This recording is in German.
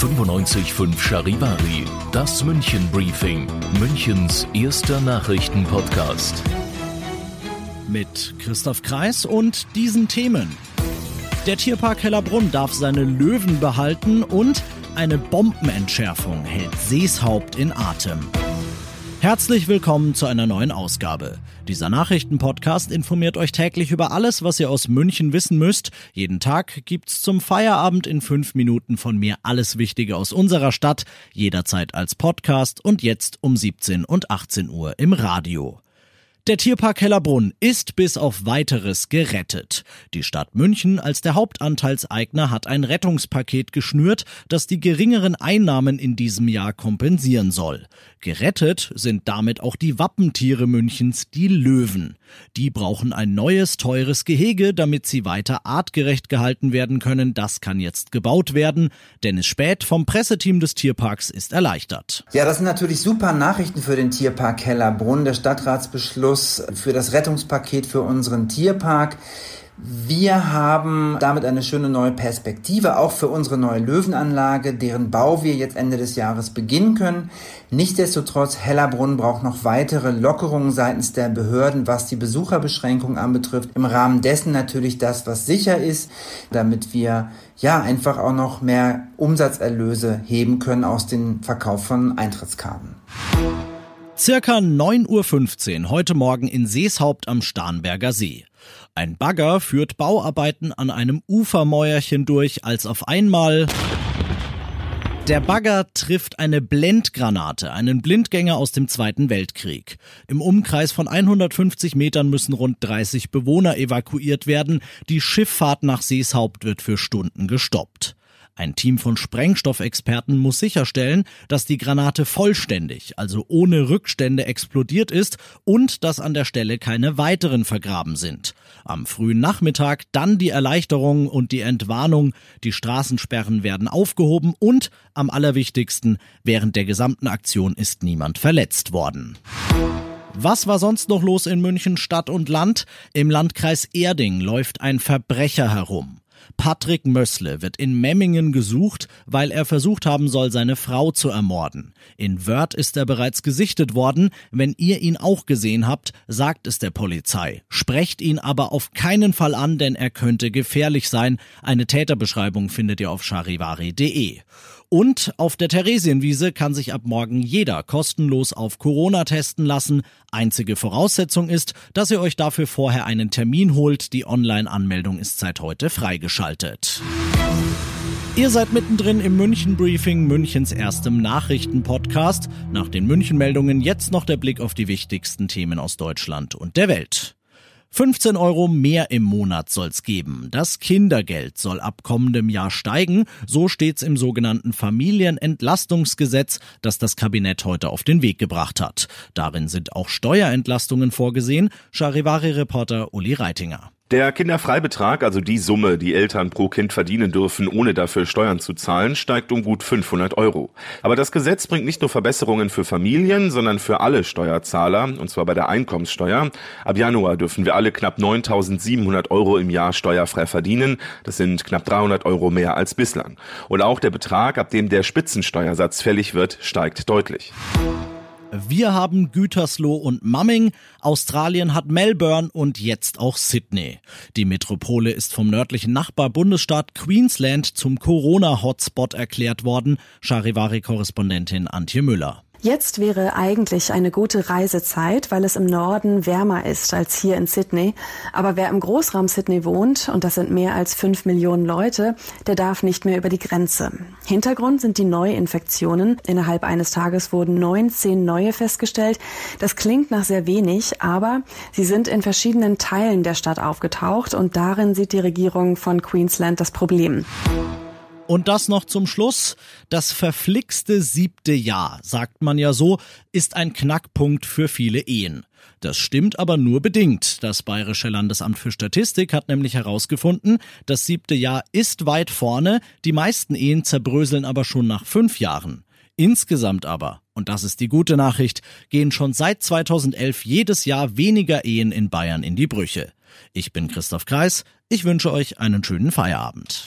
95.5 Charivari, das München Briefing, Münchens erster Nachrichtenpodcast. Mit Christoph Kreis und diesen Themen. Der Tierpark Hellerbrunn darf seine Löwen behalten und eine Bombenentschärfung hält Seeshaupt in Atem. Herzlich willkommen zu einer neuen Ausgabe. Dieser Nachrichtenpodcast informiert euch täglich über alles, was ihr aus München wissen müsst. Jeden Tag gibt's zum Feierabend in fünf Minuten von mir alles Wichtige aus unserer Stadt, jederzeit als Podcast und jetzt um 17 und 18 Uhr im Radio. Der Tierpark Hellerbrunn ist bis auf weiteres gerettet. Die Stadt München als der Hauptanteilseigner hat ein Rettungspaket geschnürt, das die geringeren Einnahmen in diesem Jahr kompensieren soll. Gerettet sind damit auch die Wappentiere Münchens, die Löwen. Die brauchen ein neues, teures Gehege, damit sie weiter artgerecht gehalten werden können. Das kann jetzt gebaut werden. Dennis Späth vom Presseteam des Tierparks ist erleichtert. Ja, das sind natürlich super Nachrichten für den Tierpark Hellerbrunn. Der Stadtratsbeschluss Beschluss für das Rettungspaket für unseren Tierpark. Wir haben damit eine schöne neue Perspektive, auch für unsere neue Löwenanlage, deren Bau wir jetzt Ende des Jahres beginnen können. Nichtsdestotrotz, Hellerbrunn braucht noch weitere Lockerungen seitens der Behörden, was die Besucherbeschränkung anbetrifft. Im Rahmen dessen natürlich das, was sicher ist, damit wir ja einfach auch noch mehr Umsatzerlöse heben können aus dem Verkauf von Eintrittskarten. Circa 9.15 Uhr heute Morgen in Seeshaupt am Starnberger See. Ein Bagger führt Bauarbeiten an einem Ufermäuerchen durch, als auf einmal der Bagger trifft eine Blendgranate, einen Blindgänger aus dem Zweiten Weltkrieg. Im Umkreis von 150 Metern müssen rund 30 Bewohner evakuiert werden. Die Schifffahrt nach Seeshaupt wird für Stunden gestoppt. Ein Team von Sprengstoffexperten muss sicherstellen, dass die Granate vollständig, also ohne Rückstände explodiert ist und dass an der Stelle keine weiteren vergraben sind. Am frühen Nachmittag dann die Erleichterung und die Entwarnung, die Straßensperren werden aufgehoben und am allerwichtigsten, während der gesamten Aktion ist niemand verletzt worden. Was war sonst noch los in München Stadt und Land? Im Landkreis Erding läuft ein Verbrecher herum. Patrick Mössle wird in Memmingen gesucht, weil er versucht haben soll, seine Frau zu ermorden. In Wörth ist er bereits gesichtet worden. Wenn ihr ihn auch gesehen habt, sagt es der Polizei. Sprecht ihn aber auf keinen Fall an, denn er könnte gefährlich sein. Eine Täterbeschreibung findet ihr auf charivari.de. Und auf der Theresienwiese kann sich ab morgen jeder kostenlos auf Corona testen lassen. Einzige Voraussetzung ist, dass ihr euch dafür vorher einen Termin holt. Die Online-Anmeldung ist seit heute freigeschaltet. Ihr seid mittendrin im München Briefing, Münchens erstem Nachrichtenpodcast. Nach den München Meldungen jetzt noch der Blick auf die wichtigsten Themen aus Deutschland und der Welt. 15 Euro mehr im Monat soll's geben. Das Kindergeld soll ab kommendem Jahr steigen. So steht's im sogenannten Familienentlastungsgesetz, das das Kabinett heute auf den Weg gebracht hat. Darin sind auch Steuerentlastungen vorgesehen. Charivari-Reporter Uli Reitinger. Der Kinderfreibetrag, also die Summe, die Eltern pro Kind verdienen dürfen, ohne dafür Steuern zu zahlen, steigt um gut 500 Euro. Aber das Gesetz bringt nicht nur Verbesserungen für Familien, sondern für alle Steuerzahler, und zwar bei der Einkommenssteuer. Ab Januar dürfen wir alle knapp 9.700 Euro im Jahr steuerfrei verdienen. Das sind knapp 300 Euro mehr als bislang. Und auch der Betrag, ab dem der Spitzensteuersatz fällig wird, steigt deutlich. Wir haben Gütersloh und Mumming, Australien hat Melbourne und jetzt auch Sydney. Die Metropole ist vom nördlichen Nachbarbundesstaat Queensland zum Corona-Hotspot erklärt worden, Charivari-Korrespondentin Antje Müller. Jetzt wäre eigentlich eine gute Reisezeit, weil es im Norden wärmer ist als hier in Sydney. Aber wer im Großraum Sydney wohnt, und das sind mehr als fünf Millionen Leute, der darf nicht mehr über die Grenze. Hintergrund sind die Neuinfektionen. Innerhalb eines Tages wurden 19 neue festgestellt. Das klingt nach sehr wenig, aber sie sind in verschiedenen Teilen der Stadt aufgetaucht und darin sieht die Regierung von Queensland das Problem. Und das noch zum Schluss. Das verflixte siebte Jahr, sagt man ja so, ist ein Knackpunkt für viele Ehen. Das stimmt aber nur bedingt. Das Bayerische Landesamt für Statistik hat nämlich herausgefunden, das siebte Jahr ist weit vorne, die meisten Ehen zerbröseln aber schon nach fünf Jahren. Insgesamt aber, und das ist die gute Nachricht, gehen schon seit 2011 jedes Jahr weniger Ehen in Bayern in die Brüche. Ich bin Christoph Kreis, ich wünsche euch einen schönen Feierabend.